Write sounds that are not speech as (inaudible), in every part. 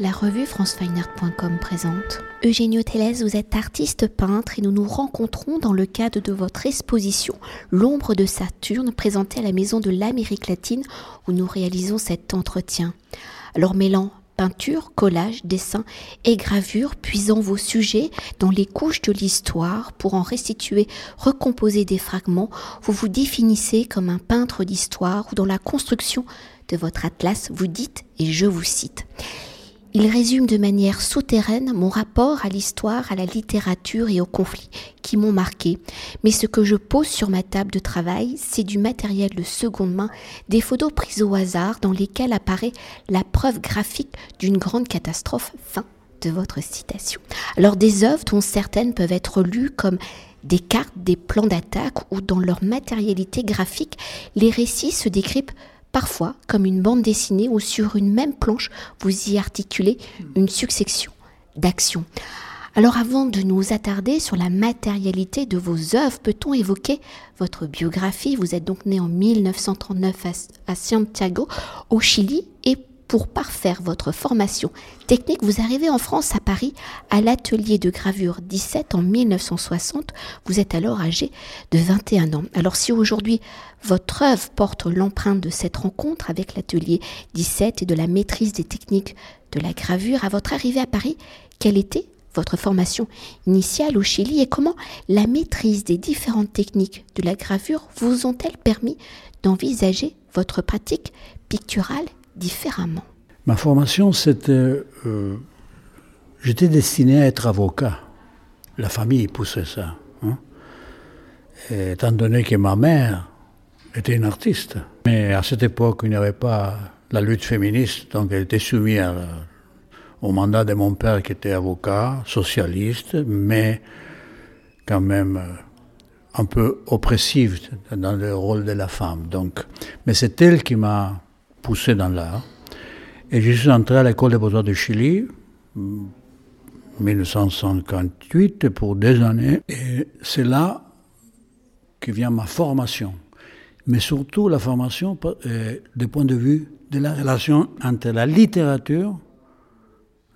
La revue francefineart.com présente. Eugenio Tellez, vous êtes artiste peintre et nous nous rencontrons dans le cadre de votre exposition L'ombre de Saturne présentée à la Maison de l'Amérique latine où nous réalisons cet entretien. Alors mêlant peinture, collage, dessin et gravure, puisant vos sujets dans les couches de l'histoire pour en restituer, recomposer des fragments, vous vous définissez comme un peintre d'histoire ou dans la construction de votre atlas, vous dites, et je vous cite, il résume de manière souterraine mon rapport à l'histoire, à la littérature et aux conflits qui m'ont marqué. Mais ce que je pose sur ma table de travail, c'est du matériel de seconde main, des photos prises au hasard dans lesquelles apparaît la preuve graphique d'une grande catastrophe. Fin de votre citation. Alors des œuvres dont certaines peuvent être lues comme des cartes, des plans d'attaque ou dans leur matérialité graphique, les récits se décryptent parfois comme une bande dessinée où sur une même planche, vous y articulez une succession d'actions. Alors avant de nous attarder sur la matérialité de vos œuvres, peut-on évoquer votre biographie? Vous êtes donc né en 1939 à, Santiago, au Chili, et pour parfaire votre formation technique, vous arrivez en France à Paris à l'atelier de gravure 17 en 1960. Vous êtes alors âgé de 21 ans. Alors si aujourd'hui votre œuvre porte l'empreinte de cette rencontre avec l'atelier 17 et de la maîtrise des techniques de la gravure, à votre arrivée à Paris, quelle était votre formation initiale au Chili et comment la maîtrise des différentes techniques de la gravure vous ont-elles permis d'envisager votre pratique picturale différemment Ma formation, c'était... Euh, j'étais destiné à être avocat. La famille poussait ça. Hein. étant donné que ma mère était une artiste. Mais à cette époque, il n'y avait pas la lutte féministe, donc elle était soumise au mandat de mon père qui était avocat, socialiste, mais quand même euh, un peu oppressive dans le rôle de la femme. Donc, mais c'est elle qui m'a poussé dans l'art. Et je suis entré à l'école des beaux-arts de Chili, 1958, pour des années. Et c'est là que vient ma formation. Mais surtout la formation euh, du point de vue de la relation entre la littérature,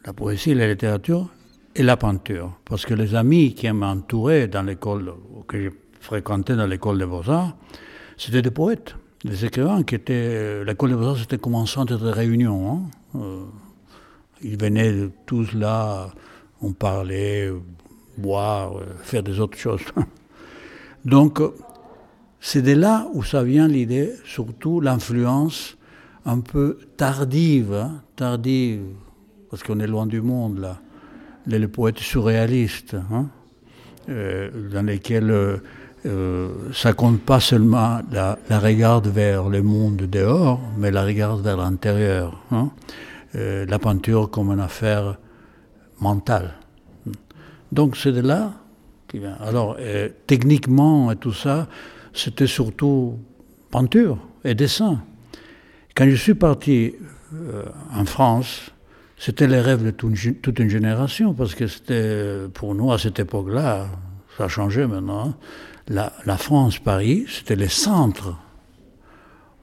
la poésie, la littérature et la peinture. Parce que les amis qui m'entouraient dans l'école, que j'ai fréquenté dans l'école des beaux-arts, c'était des poètes les écrivains qui étaient. L'école des beaux-arts, c'était comme un centre de réunion. Hein. Euh, ils venaient tous là, on parlait, boire, faire des autres choses. (laughs) Donc, c'est de là où ça vient l'idée, surtout l'influence un peu tardive, hein, tardive, parce qu'on est loin du monde là, les, poètes surréalistes, hein, euh, dans lesquels. Euh, euh, ça compte pas seulement la, la, regarde vers le monde dehors, mais la regarde vers l'intérieur. Hein. Euh, la peinture comme une affaire mentale. Donc c'est de là qui vient. Alors euh, techniquement et tout ça, c'était surtout peinture et dessin. Quand je suis parti en France, c'était les rêves de toute une génération, parce que c'était pour nous à cette époque-là, ça a changé maintenant. Hein la, France, Paris, c'était le centre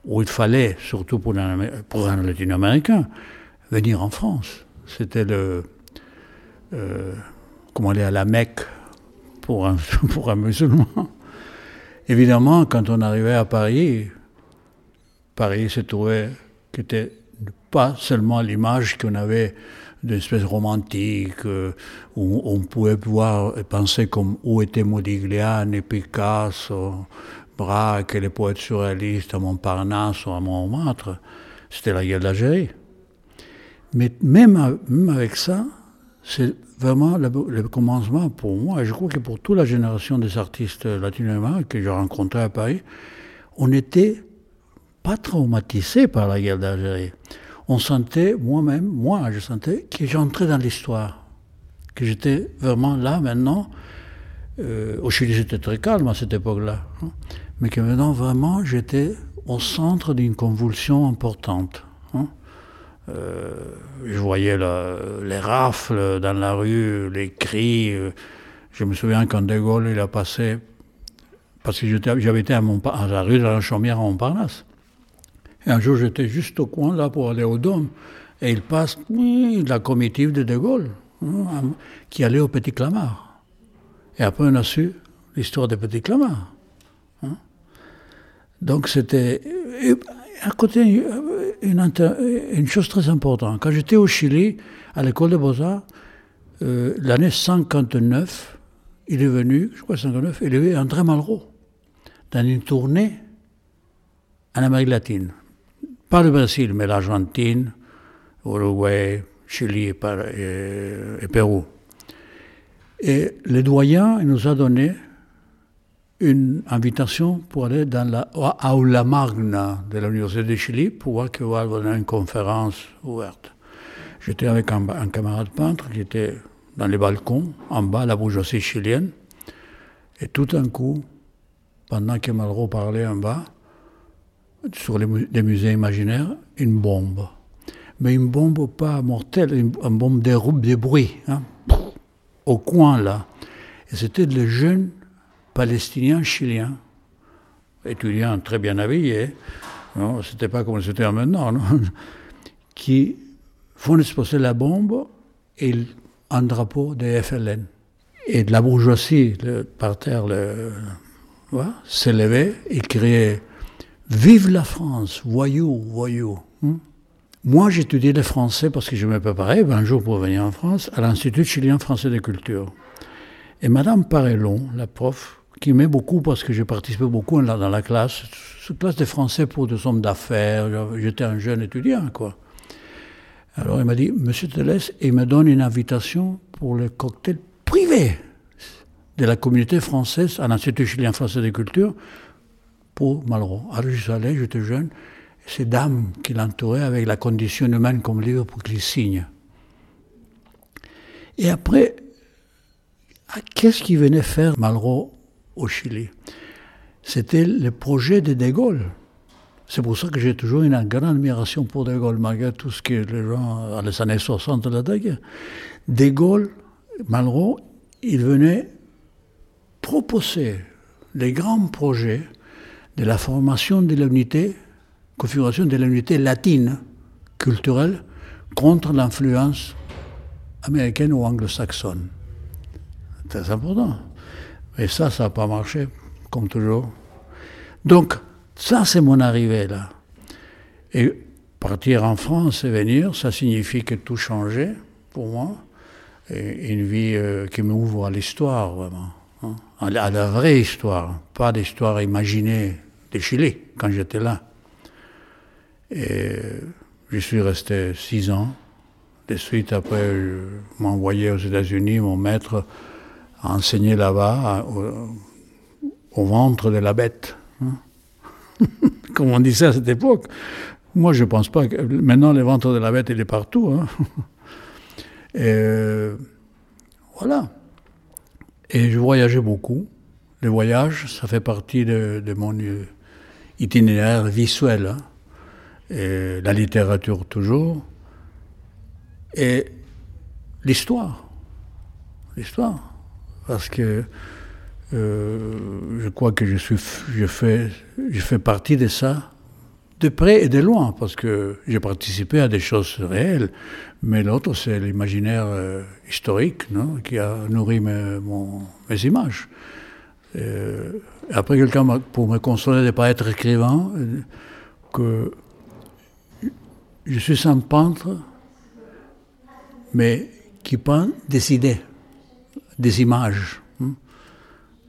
où il fallait, surtout pour un, latino-américain, venir en France. C'était le. Euh, comment aller à la Mecque pour un, (laughs) pour un musulman. Évidemment, quand on arrivait à Paris, Paris se trouvait qui était pas seulement l'image qu'on avait d'espèce romantique, euh, où on pouvait voir et penser comme où étaient Modigliani, Picasso, Braque et les poètes surréalistes à Montparnasse ou à Montmartre. C'était la guerre d'Algérie. Mais même, même, avec ça, c'est vraiment le, le, commencement pour moi, et je crois que pour toute la génération des artistes latino-américains que j'ai rencontrés à Paris, on n'était pas traumatisés par la guerre d'Algérie on sentait, moi-même, moi, je sentais que j'entrais dans l'histoire, que j'étais vraiment là maintenant. Euh, au Chili, c'était très calme à cette époque-là, hein. mais que maintenant, vraiment, j'étais au centre d'une convulsion importante. Hein. Euh, je voyais les rafles dans la rue, les cris. Euh, je me souviens quand De Gaulle il a passé, parce que j'avais été à, à, la rue de la Chaumière à Montparnasse. Et un jour, j'étais juste au coin là pour aller au Dôme. Et il passe la comitive de De Gaulle, hein, qui allait au Petit Clamart. Et après, on a su l'histoire des Petit Clamart. Hein. Donc, c'était. À côté, une, chose très importante. Quand j'étais au Chili, à l'école de Beaux-Arts, euh, l'année 59, il est venu, je crois 59, il est venu André Malraux dans une tournée en Amérique latine. Pas le Brésil, mais l'Argentine, Uruguay, Chili et, et, Pérou. Et le doyen nous a donné une invitation pour aller dans la aula magna de l'Université de Chili pour voir qu'il va donner une conférence ouverte. J'étais avec un, un, camarade peintre qui était dans les balcons, en bas, la bourgeoisie chilienne. Et tout d'un coup, pendant que Malraux parlait en bas, sur les, musées imaginaires, une bombe. Mais une bombe pas mortelle, une, bombe de, de bruit, hein, au coin là. Et c'était les jeunes palestiniens chiliens, étudiants très bien habillés, c'était pas comme c'était maintenant, non (laughs) qui font exposer la bombe et un drapeau de FLN. Et de la bourgeoisie, par terre, le, s'élevait et criait Vive la France, voyou, voyou. Hmm? Moi, j'étudiais le français parce que je me préparais un jour pour venir en France à l'Institut chilien français de culture. Et Madame Parellon, la prof, qui m'aimait beaucoup parce que j'ai participé beaucoup dans la classe, classe de français pour des hommes d'affaires, j'étais un jeune étudiant, quoi. Alors il m'a dit, Monsieur Télès, il me donne une invitation pour le cocktail privé de la communauté française à l'Institut chilien français de culture pour Malraux. Suis allé, j'étais jeune, ces dames qui l'entouraient avec la condition humaine comme livre pour qu'il signe. Et après, qu'est-ce qu'il venait faire Malraux au Chili? C'était le projet de De Gaulle. C'est pour ça que j'ai toujours une grande admiration pour De Gaulle, malgré tout ce que les gens, dans les années 60 de la guerre. De Gaulle, Malraux, il venait proposer les grands projets de la formation de l'unité, configuration de l'unité latine culturelle contre l'influence américaine ou anglo-saxonne. Très important. Et ça, ça n'a pas marché, comme toujours. Donc, ça, c'est mon arrivée là. Et partir en France et venir, ça signifie que tout changeait pour moi. Une vie euh, qui m'ouvre à l'histoire, vraiment. Hein, à la vraie histoire, pas l'histoire imaginée de Chili, quand j'étais là. Et je suis resté six ans. De suite, après, je m'envoyais aux États-Unis, mon maître a enseigné là-bas, au, ventre de la bête. Hein. (laughs) Comme on disait à cette époque. Moi, je pense pas que. Maintenant, le ventre de la bête, il est partout. Hein. (laughs) Et euh, voilà. Et je voyageais beaucoup. Le voyage, ça fait partie de, mon itinéraire visuel. Hein. Et la littérature toujours. Et l'histoire. L'histoire. Parce que euh, je crois que je, suis, je, fais, je fais partie de ça de près et de loin, parce que j'ai participé à des choses réelles, mais l'autre, c'est l'imaginaire euh, historique non, qui a nourri mes, mes images. Euh, après, quelqu'un, pour me consoler de ne pas être écrivain, euh, que je suis un peintre, mais qui peint des idées, des images. Hein.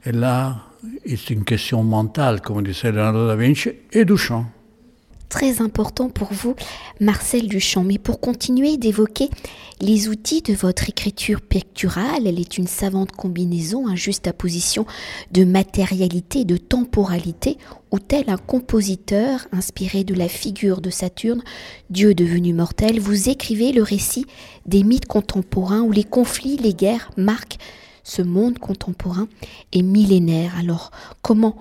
Et là, c'est une question mentale, comme disait Leonardo da Vinci, et Duchamp très important pour vous, Marcel Duchamp. Mais pour continuer d'évoquer les outils de votre écriture picturale, elle est une savante combinaison, un juste apposition de matérialité de temporalité, où tel un compositeur inspiré de la figure de Saturne, dieu devenu mortel, vous écrivez le récit des mythes contemporains où les conflits, les guerres marquent ce monde contemporain et millénaire. Alors, comment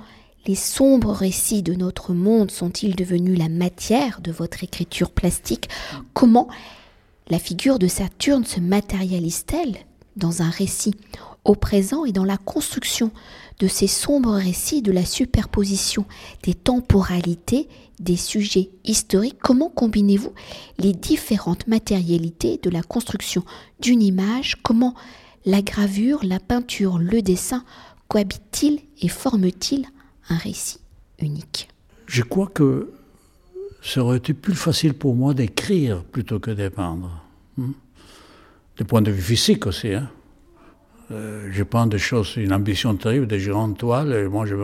les sombres récits de notre monde sont-ils devenus la matière de votre écriture plastique? Comment la figure de Saturne se matérialise-t-elle dans un récit au présent et dans la construction de ces sombres récits de la superposition des temporalités des sujets historiques, comment combinez-vous les différentes matérialités de la construction d'une image? Comment la gravure, la peinture, le dessin cohabitent-ils et forment-ils un récit unique Je crois que ça aurait été plus facile pour moi d'écrire plutôt que de peindre. Hmm? Du point de vue physique aussi. Hein? Euh, je peins des choses, une ambition terrible, des grandes toiles, et moi, je,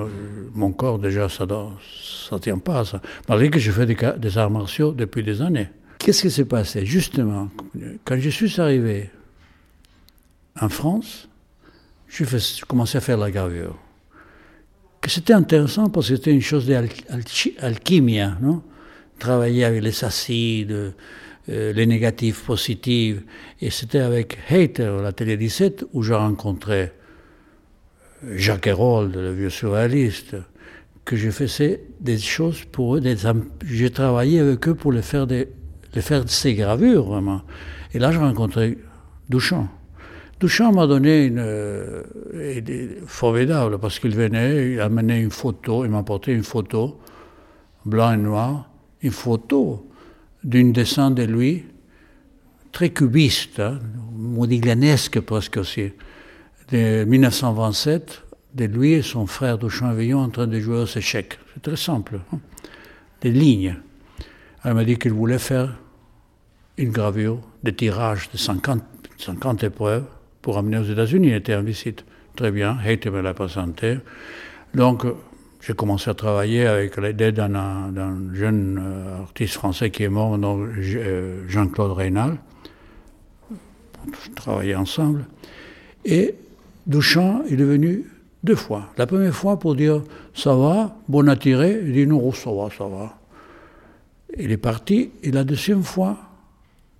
mon corps, déjà, ça ne tient pas à ça. Malgré que je fais des, arts martiaux depuis des années. Qu'est-ce qui s'est passé? Justement, quand je suis arrivé en France, je, fais, commençais à faire la gravure. C'était intéressant parce que c'était une chose d'alchimie, non? Travailler avec les acides, euh, les négatifs positifs. Et c'était avec Hater, la télé 17, où j'ai rencontré Jacques Herold, le vieux surréaliste, que je faisais des choses pour eux. j'ai travaillé avec eux pour les faire, des, les faire ces gravures, vraiment. Et là, j'ai rencontré Duchamp. Duchamp m'a donné une euh, formidable parce qu'il venait, il amenait une photo, il m'a apporté une photo, blanc et noir, une photo d'une descente de lui, très cubiste, hein, presque aussi, de 1927, de lui et son frère de Villon en train de jouer aux échecs. C'est très simple. Hein. Des lignes. Elle m'a dit qu'il voulait faire une gravure de tirage de 50, 50 épreuves pour amener aux États-Unis. Il était en visite. Très bien. Hate me l'a présenté. Donc, j'ai commencé à travailler avec l'aide d'un jeune euh, artiste français qui est mort, euh, Jean-Claude Reynal. On travaillait ensemble. Et Duchamp est venu deux fois. La première fois pour dire ça va, bon tirer. Il dit non, ça va, ça va. Il est parti. Et la deuxième fois,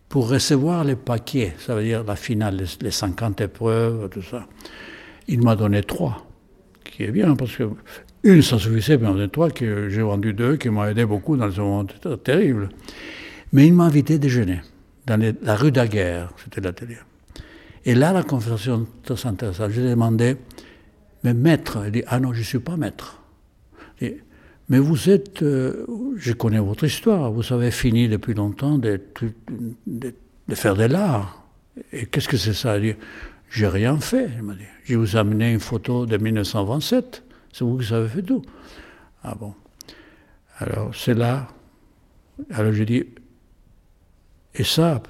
pour recevoir les paquets, ça veut dire la finale, les 50 épreuves, tout ça, il m'a donné trois, qui est bien parce que une, ça suffisait, mais en trois, que j'ai vendu deux, qui m'ont aidé beaucoup dans ce moment terrible. Mais il m'a invité à déjeuner dans la rue Daguerre, c'était l'atelier. Et là, la conversation très intéressante. Je lui ai demandé, mais maître Il dit, ah non, je ne suis pas maître. Mais vous êtes, euh, je connais votre histoire, vous avez fini depuis longtemps de, de, faire de l'art. Et qu'est-ce que c'est ça? Dit, j'ai rien fait. Il m'a dit, je vous ai amené une photo de 1927. C'est vous qui avez fait tout. Ah bon. Alors c'est là. Alors je dis, et ça,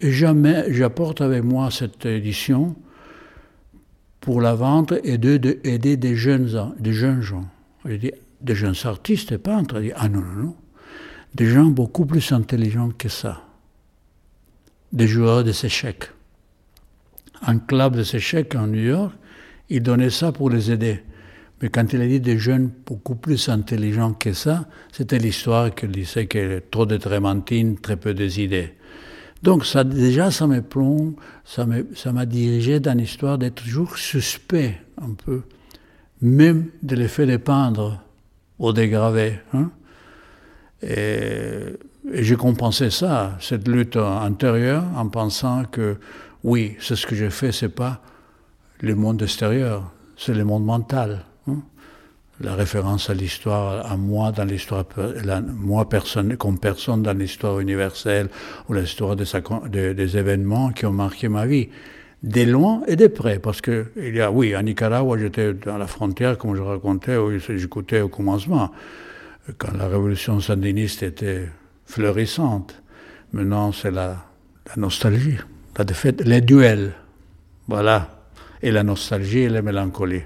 et jamais j'apporte avec moi cette édition pour la vente et d'aider des jeunes, des jeunes gens. Des jeunes artistes et peintres. dit, ah non, non, non. Des gens beaucoup plus intelligents que ça. Des joueurs de échecs. Un club de échecs en New York, ils donnaient ça pour les aider. Mais quand il a dit des jeunes beaucoup plus intelligents que ça, c'était l'histoire qu'il disait avait trop de trémentines, très peu des idées. Donc ça, déjà, ça me plombe, ça m'a dirigé dans l'histoire d'être toujours suspect un peu, même de l'effet de peindre ou de graver. Hein. Et, j'ai compensé ça, cette lutte intérieure, en pensant que oui, c'est ce que j'ai fait, c'est pas le monde extérieur, c'est le monde mental. Hein? La référence à l'histoire, à moi dans l'histoire, moi personne, comme personne dans l'histoire universelle ou l'histoire des, événements qui ont marqué ma vie, de loin et de près, parce que il y a, oui, à Nicaragua, j'étais à la frontière, comme je racontais, j'écoutais au commencement, quand la révolution sandiniste était fleurissante. Maintenant, c'est la, la nostalgie, la défaite, les duels, voilà, et la nostalgie et la mélancolie.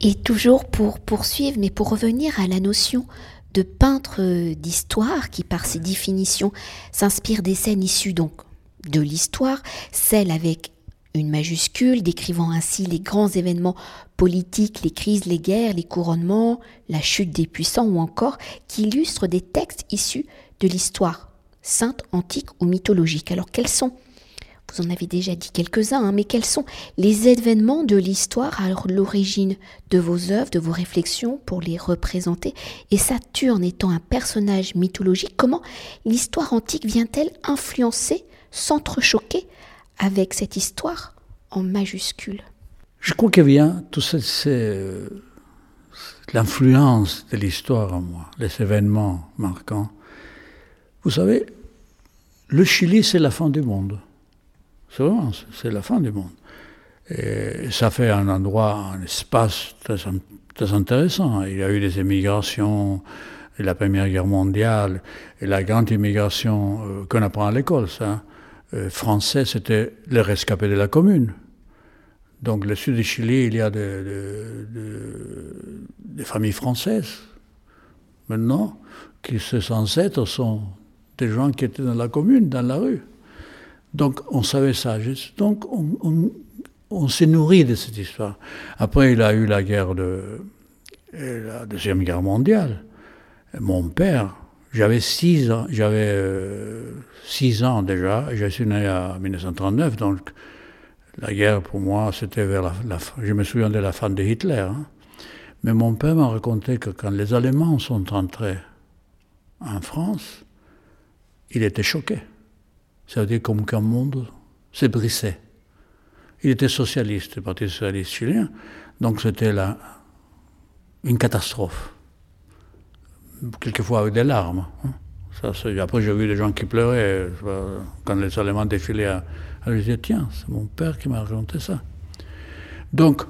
Et toujours pour poursuivre, mais pour revenir à la notion de peintre d'histoire qui, par ses définitions, s'inspire des scènes issues donc de l'histoire, celles avec une majuscule, décrivant ainsi les grands événements politiques, les crises, les guerres, les couronnements, la chute des puissants ou encore qui illustrent des textes issus de l'histoire, sainte, antique ou mythologique. Alors quels sont vous en avez déjà dit quelques-uns, hein, mais quels sont les événements de l'histoire à l'origine de vos œuvres, de vos réflexions pour les représenter? Et Saturne étant un personnage mythologique, comment l'histoire antique vient-elle influencer, s'entrechoquer avec cette histoire en majuscule Je crois qu'il vient tout ça, c'est l'influence de l'histoire en moi, les événements marquants. Vous savez, le Chili, c'est la fin du monde. C'est vraiment, c'est la fin du monde. Et ça fait un endroit, un espace très, intéressant. Il y a eu des émigrations, la Première Guerre mondiale, et la grande immigration euh, qu'on apprend à l'école, ça. Euh, français, c'était les rescapés de la commune. Donc, le sud du Chili, il y a des familles françaises, maintenant, qui, ses ancêtres sont des gens qui étaient dans la commune, dans la rue. Donc, on savait ça. Donc, on, s'est nourri de cette histoire. Après, il a eu la guerre de. la Deuxième Guerre mondiale. Mon père, j'avais six ans, j'avais euh, six ans déjà, je suis né en 1939, donc la guerre pour moi, c'était vers la, fin. Je me souviens de la fin de Hitler. Hein. Mais mon père m'a raconté que quand les Allemands sont entrés en France, il était choqué. Ça veut dire comme qu'un monde s'est brisé. Il était socialiste, le Parti socialiste chilien, donc c'était une catastrophe. Quelquefois avec des larmes. Hein. après, j'ai vu des gens qui pleuraient quand les Allemands défilaient. À, je disais, tiens, c'est mon père qui m'a raconté ça. Donc,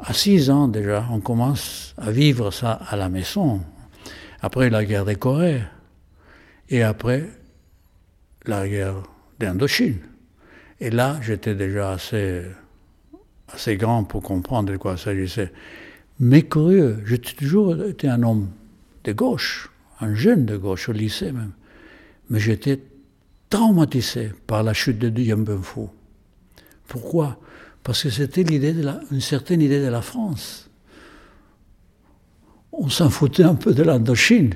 à six ans déjà, on commence à vivre ça à la maison. Après la guerre des Corées, et après la guerre d'Indochine. Et là, j'étais déjà assez, assez grand pour comprendre de quoi il s'agissait. Mais curieux, j'ai toujours été un homme de gauche, un jeune de gauche, au lycée même. Mais j'étais traumatisé par la chute de Dien Bien Phu. Pourquoi? Parce que c'était l'idée de une certaine idée de la France. On s'en foutait un peu de l'Indochine,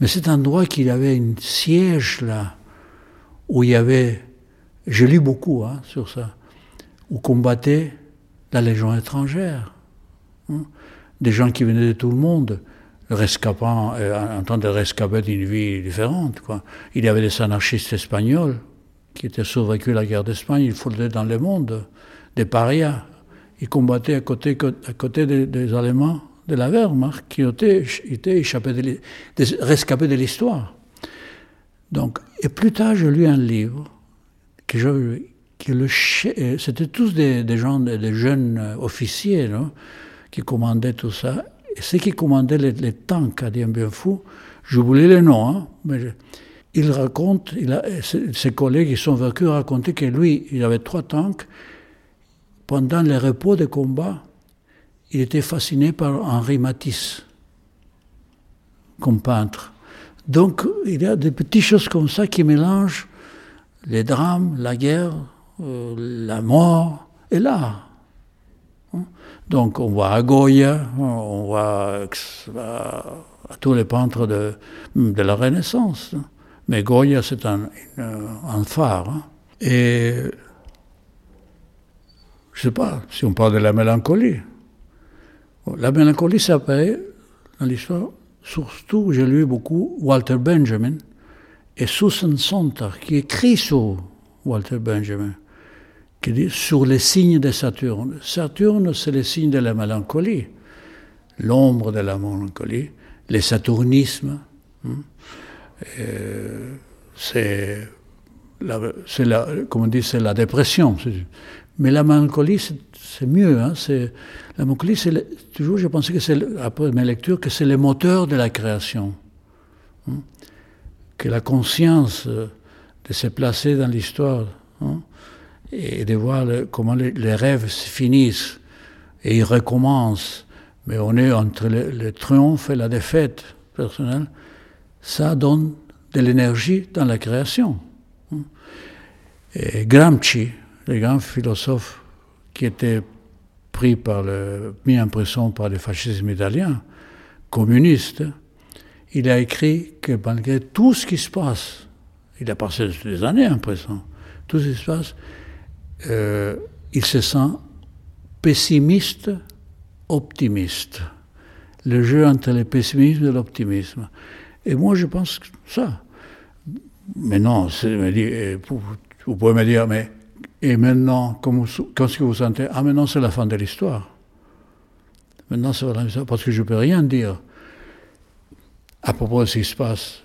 mais cet endroit qu'il y avait un siège là, où il y avait, je lis beaucoup hein, sur ça, où combattait la Légion étrangère. Hein. des gens qui venaient de tout le monde, rescapant, euh, en train de rescaper d'une vie différente. Quoi. Il y avait des anarchistes espagnols qui étaient survécus à la guerre d'Espagne, ils foutaient dans le monde, des parias. Ils combattaient à côté, à côté des, Allemands de la Wehrmacht qui étaient, étaient échappés de, rescapés de l'histoire. Donc, et plus tard, je lis un livre que je, euh, c'était tous des, gens, des, jeunes euh, officiers qui commandaient tout ça. Et ceux qui commandaient les, tanks à Dien Bien Phu, j'oublie les noms, hein, mais il raconte, ses collègues qui sont vécus racontaient que lui, il avait trois tanks. Pendant les repos de combat, il était fasciné par Henri Matisse comme peintre. Donc, il y a des petites choses comme ça qui mélangent les drames, la guerre, euh, la mort et l'art. Donc, on voit à Goya, on voit à, tous les peintres de, la Renaissance. Mais Goya, c'est un, phare. Hein. Et je ne sais pas si on parle de la mélancolie. La mélancolie, apparaît dans l'histoire surtout, j'ai lu beaucoup Walter Benjamin et Susan Sontag, qui écrit sur Walter Benjamin, qui dit sur les signes de Saturne. Saturne, c'est le signe de la mélancolie, l'ombre de la mélancolie, le saturnisme. Hein. c'est la, la, c'est la dépression. Mais la mélancolie, c'est mieux. Hein, la mélancolie, c'est toujours, j'ai pensé que c'est, après mes lectures, que c'est le moteur de la création. Hein. que la conscience euh, de se placer dans l'histoire hein, et de voir comment les, rêves se finissent et ils recommencent, mais on est entre le, triomphe et la défaite personnelle, ça donne de l'énergie dans la création. Gramsci, le grand philosophe qui était pris par le, mis en prison par le fascisme italien, communiste, il a écrit que malgré tout ce qui se passe, il a passé des années en prison, tout ce qui se passe, euh, il se sent pessimiste, optimiste. Le jeu entre le pessimisme et l'optimisme. Et moi, je pense que ça. Mais non, vous pouvez me dire, mais Et maintenant, qu'est-ce que vous sentez Ah, maintenant c'est la fin de l'histoire. Maintenant c'est la fin parce que je ne peux rien dire à propos de ce qui se passe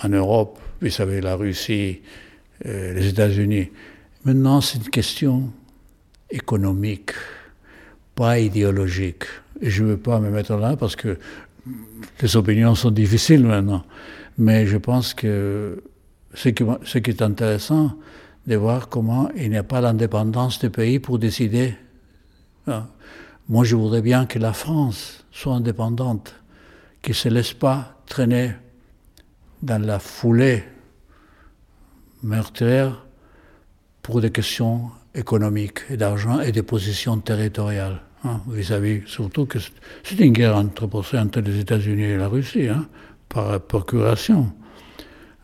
en Europe, vous savez, la Russie, euh, les États-Unis. Maintenant, c'est une question économique, pas idéologique. Je ne veux pas me mettre là parce que les opinions sont difficiles maintenant. Mais je pense que ce qui, est intéressant, de voir comment il n'y a pas l'indépendance du pays pour décider. Ah, moi, je voudrais bien que la France soit indépendante, qu'il ne se laisse pas traîner dans la foulée meurtrière pour des questions économiques et d'argent et de positions territoriales. Hein, vis-à-vis, surtout que c'est une guerre entre, les États-Unis et la Russie, hein, par procuration.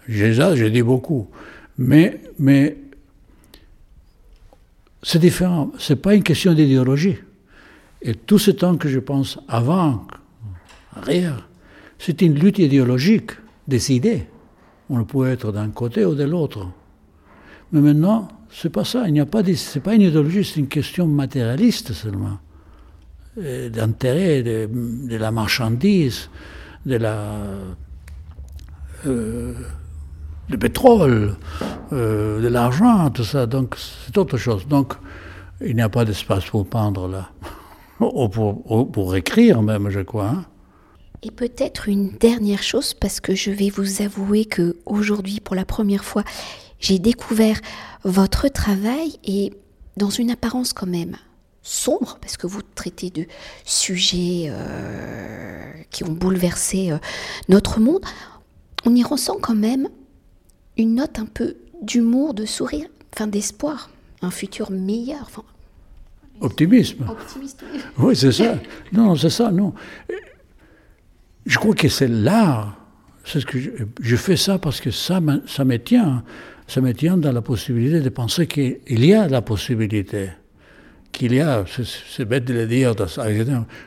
J'ai dit beaucoup. Mais, mais c'est différent. Ce n'est pas une question d'idéologie. Et tout ce temps que je pense avant, arrière, c'est une lutte idéologique des idées. On peut être d'un côté ou de l'autre. Mais maintenant, c'est pas ça. Il n'y a pas, c'est pas une idéologie, c'est une question matérialiste seulement, d'intérêt de, la marchandise, de la euh, du pétrole, euh, de l'argent, tout ça. Donc c'est autre chose. Donc il n'y a pas d'espace pour peindre là, (laughs) ou pour, pour, écrire même, je crois. Hein. Et peut-être une dernière chose, parce que je vais vous avouer que aujourd'hui, pour la première fois, j'ai découvert votre travail et dans une apparence quand même sombre, parce que vous traitez de sujets euh, qui ont bouleversé euh, notre monde, on y ressent quand même une note un peu d'humour, de sourire, enfin d'espoir, un futur meilleur. Enfin, Optimisme. Optimiste, oui. (laughs) c'est ça. Non, c'est ça, non. Je crois que c'est l'art. C'est ce que je, fais ça parce que ça, ça me tient ça me tient dans la possibilité de penser qu'il y a la possibilité, qu'il y a, c'est bête de le dire,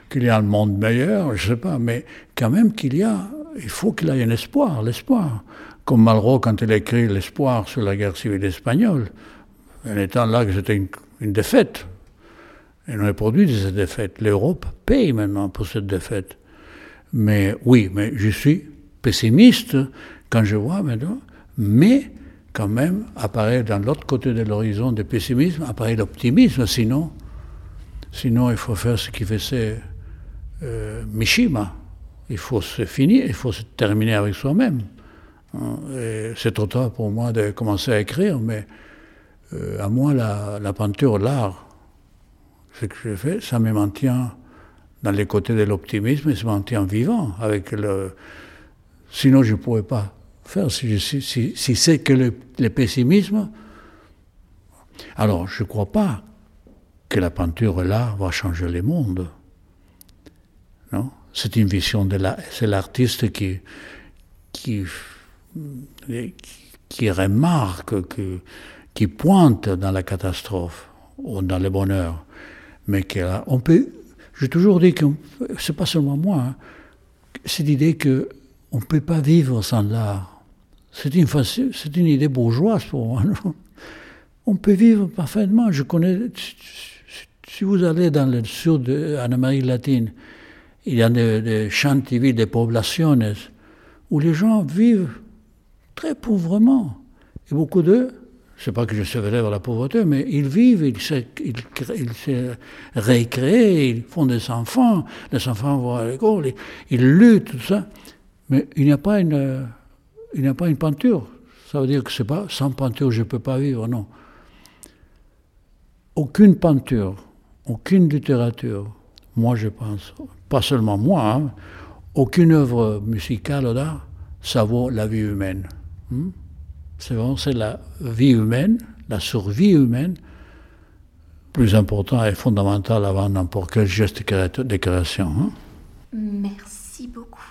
qu'il y a un monde meilleur, je ne sais pas, mais quand même qu'il y a, il faut qu'il y ait un espoir, l'espoir. Comme Malraux, quand il écrit L'espoir sur la guerre civile espagnole, en étant là que c'était une, défaite. Et on a produit cette défaite. L'Europe paye maintenant pour cette défaite. Mais oui, mais je suis pessimiste quand je vois maintenant, mais quand même apparaît dans l'autre côté de l'horizon du pessimisme, apparaît l'optimisme, sinon, sinon il faut faire ce qui faisait euh, Mishima. Il faut se finir, il faut se terminer avec soi-même. C'est trop tard pour moi de commencer à écrire, mais euh, à moi, la, la peinture, l'art, ce que je fais, ça me maintient dans les côtés de l'optimisme et ça me maintient vivant. Avec le... Sinon, je ne pourrais pas faire si, c'est que le, pessimisme. Alors, je ne crois pas que la peinture là va changer le monde. Non? C'est une vision de. C'est l'artiste qui, qui, remarque, qui, pointe dans la catastrophe ou dans le bonheur. Mais on peut. J'ai toujours dit que c'est pas seulement moi. Hein, c'est l'idée que on ne peut pas vivre sans l'art. C'est une, idée bourgeoise pour moi. On peut vivre parfaitement. Je connais, si vous allez dans le sud, en Amérique latine, il y a des, des chantiers, des populations où les gens vivent très pauvrement. Et beaucoup d'eux, c'est pas que je vers la pauvreté, mais ils vivent, ils se, ils se récréent, ils font des enfants, les enfants vont à l'école, ils, ils luttent, tout ça. Mais il n'y a pas une, il n'y a pas une peinture. Ça veut dire que c'est pas sans peinture je ne peux pas vivre, non. Aucune peinture, aucune littérature, moi je pense, pas seulement moi, hein, aucune œuvre musicale ou d'art, ça vaut la vie humaine. Hmm? C'est vraiment c'est la vie humaine, la survie humaine, plus important et fondamental avant n'importe quel geste de création. Hein. Merci beaucoup.